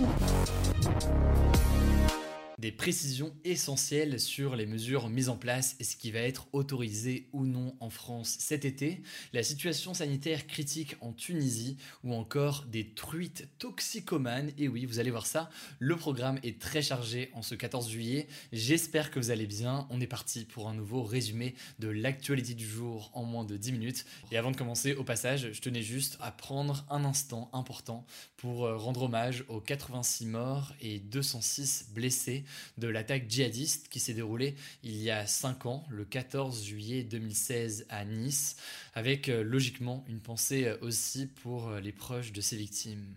Música Des précisions essentielles sur les mesures mises en place et ce qui va être autorisé ou non en France cet été, la situation sanitaire critique en Tunisie ou encore des truites toxicomanes. Et oui, vous allez voir ça, le programme est très chargé en ce 14 juillet. J'espère que vous allez bien. On est parti pour un nouveau résumé de l'actualité du jour en moins de 10 minutes. Et avant de commencer, au passage, je tenais juste à prendre un instant important pour euh, rendre hommage aux 86 morts et 206 blessés de l'attaque djihadiste qui s'est déroulée il y a 5 ans, le 14 juillet 2016 à Nice, avec euh, logiquement une pensée euh, aussi pour euh, les proches de ces victimes.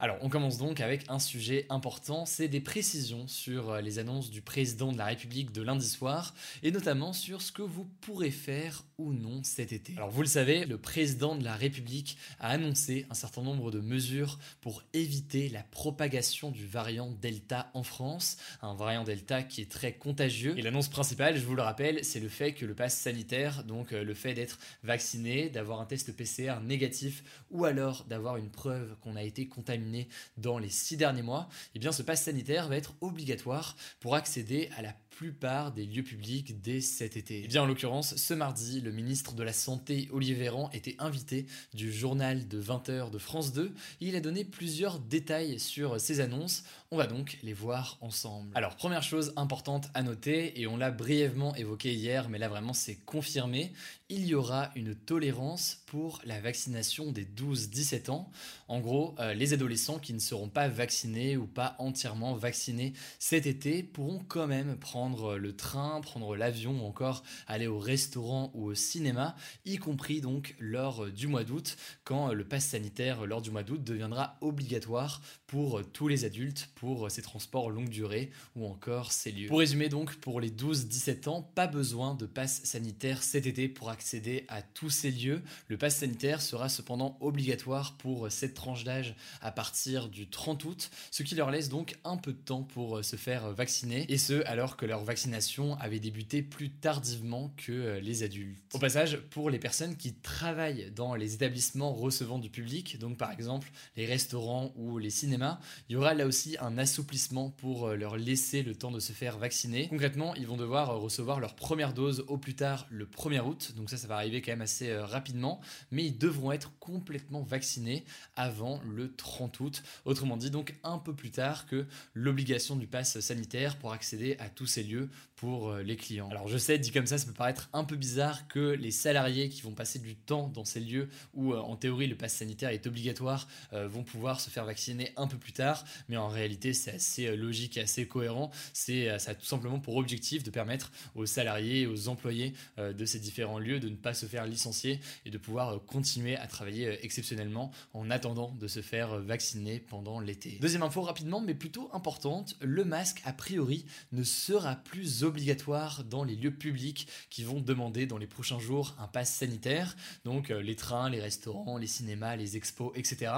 Alors, on commence donc avec un sujet important, c'est des précisions sur euh, les annonces du président de la République de lundi soir, et notamment sur ce que vous pourrez faire ou non cet été. Alors, vous le savez, le président de la République a annoncé un certain nombre de mesures pour éviter la propagation du variant Delta en France, un variant Delta qui est très contagieux. Et l'annonce principale, je vous le rappelle, c'est le fait que le pass sanitaire, donc euh, le fait d'être vacciné, d'avoir un test PCR négatif, ou alors d'avoir une preuve qu'on a été contaminé dans les six derniers mois, eh bien ce pass sanitaire va être obligatoire pour accéder à la plupart des lieux publics dès cet été. Et bien en l'occurrence, ce mardi, le ministre de la Santé, Olivier Véran, était invité du journal de 20h de France 2. Il a donné plusieurs détails sur ces annonces. On va donc les voir ensemble. Alors, première chose importante à noter, et on l'a brièvement évoqué hier, mais là vraiment c'est confirmé, il y aura une tolérance pour la vaccination des 12-17 ans. En gros, euh, les adolescents qui ne seront pas vaccinés ou pas entièrement vaccinés cet été pourront quand même prendre le train, prendre l'avion ou encore aller au restaurant ou au cinéma, y compris donc lors du mois d'août, quand le pass sanitaire lors du mois d'août deviendra obligatoire pour tous les adultes pour ces transports longue durée ou encore ces lieux. Pour résumer donc, pour les 12-17 ans, pas besoin de pass sanitaire cet été pour accéder à tous ces lieux. Le pass sanitaire sera cependant obligatoire pour cette tranche d'âge à partir du 30 août, ce qui leur laisse donc un peu de temps pour se faire vacciner, et ce alors que leur vaccination avait débuté plus tardivement que euh, les adultes. Au passage, pour les personnes qui travaillent dans les établissements recevant du public, donc par exemple les restaurants ou les cinémas, il y aura là aussi un assouplissement pour euh, leur laisser le temps de se faire vacciner. Concrètement, ils vont devoir euh, recevoir leur première dose au plus tard le 1er août, donc ça ça va arriver quand même assez rapidement, mais ils devront être complètement vaccinés avant le 30 août, autrement dit donc un peu plus tard que l'obligation du pass sanitaire pour accéder à tous ces lieux pour euh, les clients. Alors je sais, dit comme ça, ça peut paraître un peu bizarre que les salariés qui vont passer du temps dans ces lieux où euh, en théorie le pass sanitaire est obligatoire euh, vont pouvoir se faire vacciner un peu plus tard, mais en réalité c'est assez logique et assez cohérent. C'est ça a tout simplement pour objectif de permettre aux salariés et aux employés de ces différents lieux de ne pas se faire licencier et de pouvoir continuer à travailler exceptionnellement en attendant de se faire vacciner pendant l'été. Deuxième info rapidement mais plutôt importante, le masque a priori ne sera plus obligatoire dans les lieux publics qui vont demander dans les prochains jours un pass sanitaire, donc euh, les trains, les restaurants, les cinémas, les expos, etc.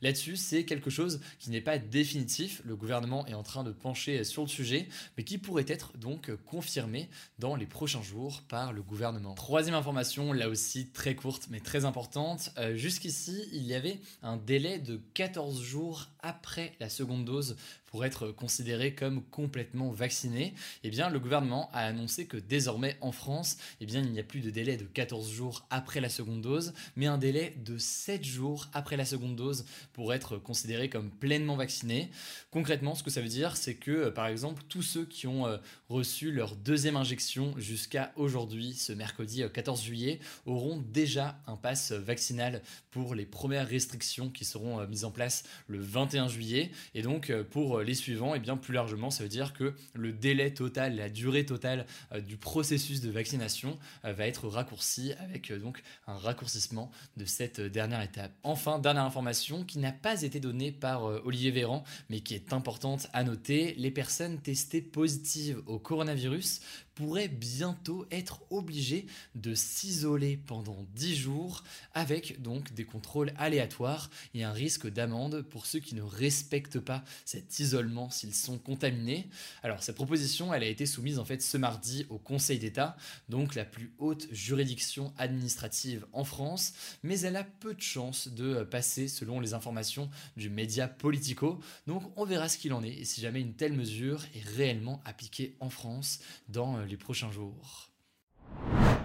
Là-dessus, c'est quelque chose qui n'est pas définitif, le gouvernement est en train de pencher sur le sujet, mais qui pourrait être donc confirmé dans les prochains jours par le gouvernement. Troisième information, là aussi très courte mais très importante, euh, jusqu'ici il y avait un délai de 14 jours après la seconde dose pour être considéré comme complètement vacciné, eh bien le gouvernement a annoncé que désormais en France, eh il n'y a plus de délai de 14 jours après la seconde dose, mais un délai de 7 jours après la seconde dose pour être considéré comme pleinement vacciné. Concrètement, ce que ça veut dire, c'est que euh, par exemple tous ceux qui ont euh, reçu leur deuxième injection jusqu'à aujourd'hui, ce mercredi 14 14 juillet auront déjà un pass vaccinal pour les premières restrictions qui seront euh, mises en place le 21 juillet. Et donc euh, pour les suivants, et eh bien plus largement, ça veut dire que le délai total, la durée totale du processus de vaccination va être raccourci avec donc un raccourcissement de cette dernière étape. Enfin, dernière information qui n'a pas été donnée par Olivier Véran, mais qui est importante à noter, les personnes testées positives au coronavirus pourrait bientôt être obligé de s'isoler pendant 10 jours avec donc des contrôles aléatoires et un risque d'amende pour ceux qui ne respectent pas cet isolement s'ils sont contaminés. Alors cette proposition, elle a été soumise en fait ce mardi au Conseil d'État, donc la plus haute juridiction administrative en France, mais elle a peu de chances de passer selon les informations du média Politico. Donc on verra ce qu'il en est et si jamais une telle mesure est réellement appliquée en France dans les prochains jours.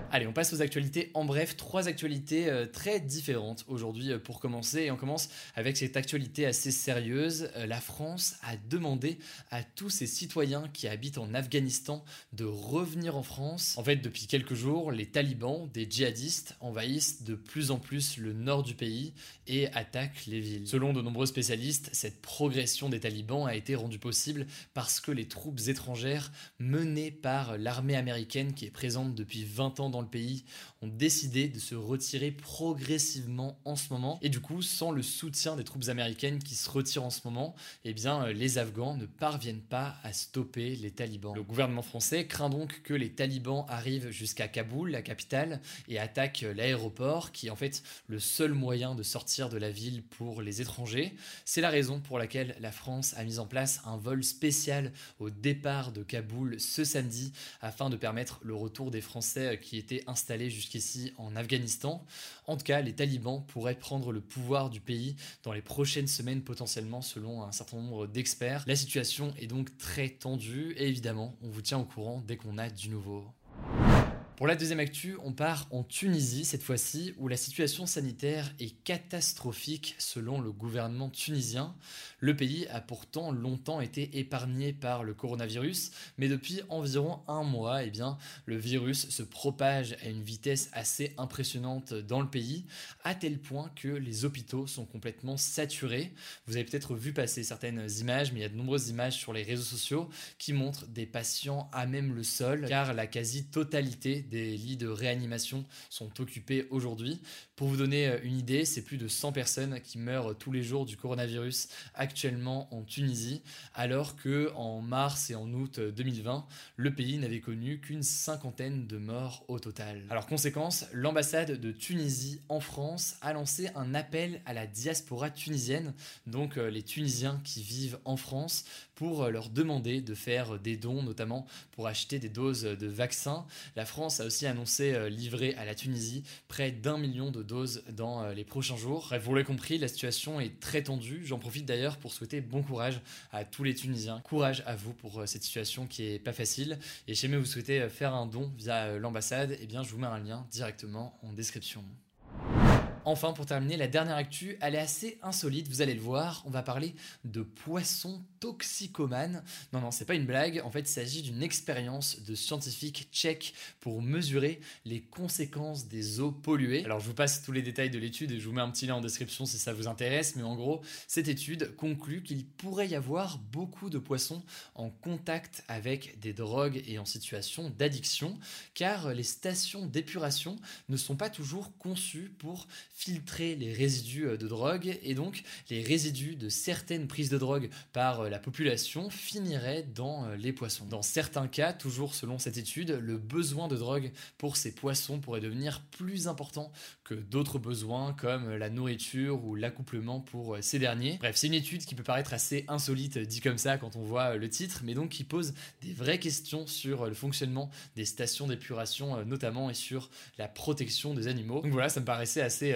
Allez, on passe aux actualités. En bref, trois actualités euh, très différentes aujourd'hui euh, pour commencer. Et on commence avec cette actualité assez sérieuse. Euh, la France a demandé à tous ses citoyens qui habitent en Afghanistan de revenir en France. En fait, depuis quelques jours, les talibans, des djihadistes, envahissent de plus en plus le nord du pays et attaquent les villes. Selon de nombreux spécialistes, cette progression des talibans a été rendue possible parce que les troupes étrangères menées par l'armée américaine qui est présente depuis 20 ans dans le pays ont décidé de se retirer progressivement en ce moment. Et du coup, sans le soutien des troupes américaines qui se retirent en ce moment, eh bien, euh, les Afghans ne parviennent pas à stopper les talibans. Le gouvernement français craint donc que les talibans arrivent jusqu'à Kaboul, la capitale, et attaquent l'aéroport, qui est en fait le seul moyen de sortir de la ville pour les étrangers. C'est la raison pour laquelle la France a mis en place un vol spécial au départ de Kaboul ce samedi afin de permettre le retour des Français qui étaient installés jusqu'ici en Afghanistan. En tout cas, les talibans pourraient prendre le pouvoir du pays dans les prochaines semaines potentiellement selon un certain nombre d'experts. La situation est donc très tendue et évidemment, on vous tient au courant dès qu'on a du nouveau. Pour la deuxième actu, on part en Tunisie cette fois-ci, où la situation sanitaire est catastrophique selon le gouvernement tunisien. Le pays a pourtant longtemps été épargné par le coronavirus, mais depuis environ un mois, eh bien, le virus se propage à une vitesse assez impressionnante dans le pays, à tel point que les hôpitaux sont complètement saturés. Vous avez peut-être vu passer certaines images, mais il y a de nombreuses images sur les réseaux sociaux qui montrent des patients à même le sol, car la quasi-totalité des lits de réanimation sont occupés aujourd'hui. Pour vous donner euh, une idée, c'est plus de 100 personnes qui meurent tous les jours du coronavirus actuellement en Tunisie, alors que en mars et en août 2020, le pays n'avait connu qu'une cinquantaine de morts au total. Alors conséquence, l'ambassade de Tunisie en France a lancé un appel à la diaspora tunisienne, donc euh, les Tunisiens qui vivent en France, pour euh, leur demander de faire des dons, notamment pour acheter des doses de vaccins. La France a aussi annoncé euh, livrer à la Tunisie près d'un million de doses dans euh, les prochains jours. Vous l'avez compris, la situation est très tendue. J'en profite d'ailleurs pour souhaiter bon courage à tous les Tunisiens. Courage à vous pour cette situation qui est pas facile. Et si jamais vous souhaitez faire un don via l'ambassade, eh bien je vous mets un lien directement en description. Enfin, pour terminer, la dernière actu, elle est assez insolite, vous allez le voir. On va parler de poissons toxicomanes. Non, non, c'est pas une blague. En fait, il s'agit d'une expérience de scientifiques tchèques pour mesurer les conséquences des eaux polluées. Alors, je vous passe tous les détails de l'étude et je vous mets un petit lien en description si ça vous intéresse. Mais en gros, cette étude conclut qu'il pourrait y avoir beaucoup de poissons en contact avec des drogues et en situation d'addiction, car les stations d'épuration ne sont pas toujours conçues pour filtrer les résidus euh, de drogue et donc les résidus de certaines prises de drogue par euh, la population finiraient dans euh, les poissons. Dans certains cas, toujours selon cette étude, le besoin de drogue pour ces poissons pourrait devenir plus important que d'autres besoins comme la nourriture ou l'accouplement pour ces derniers. Bref, c'est une étude qui peut paraître assez insolite dit comme ça quand on voit le titre, mais donc qui pose des vraies questions sur le fonctionnement des stations d'épuration notamment et sur la protection des animaux. Donc voilà, ça me paraissait assez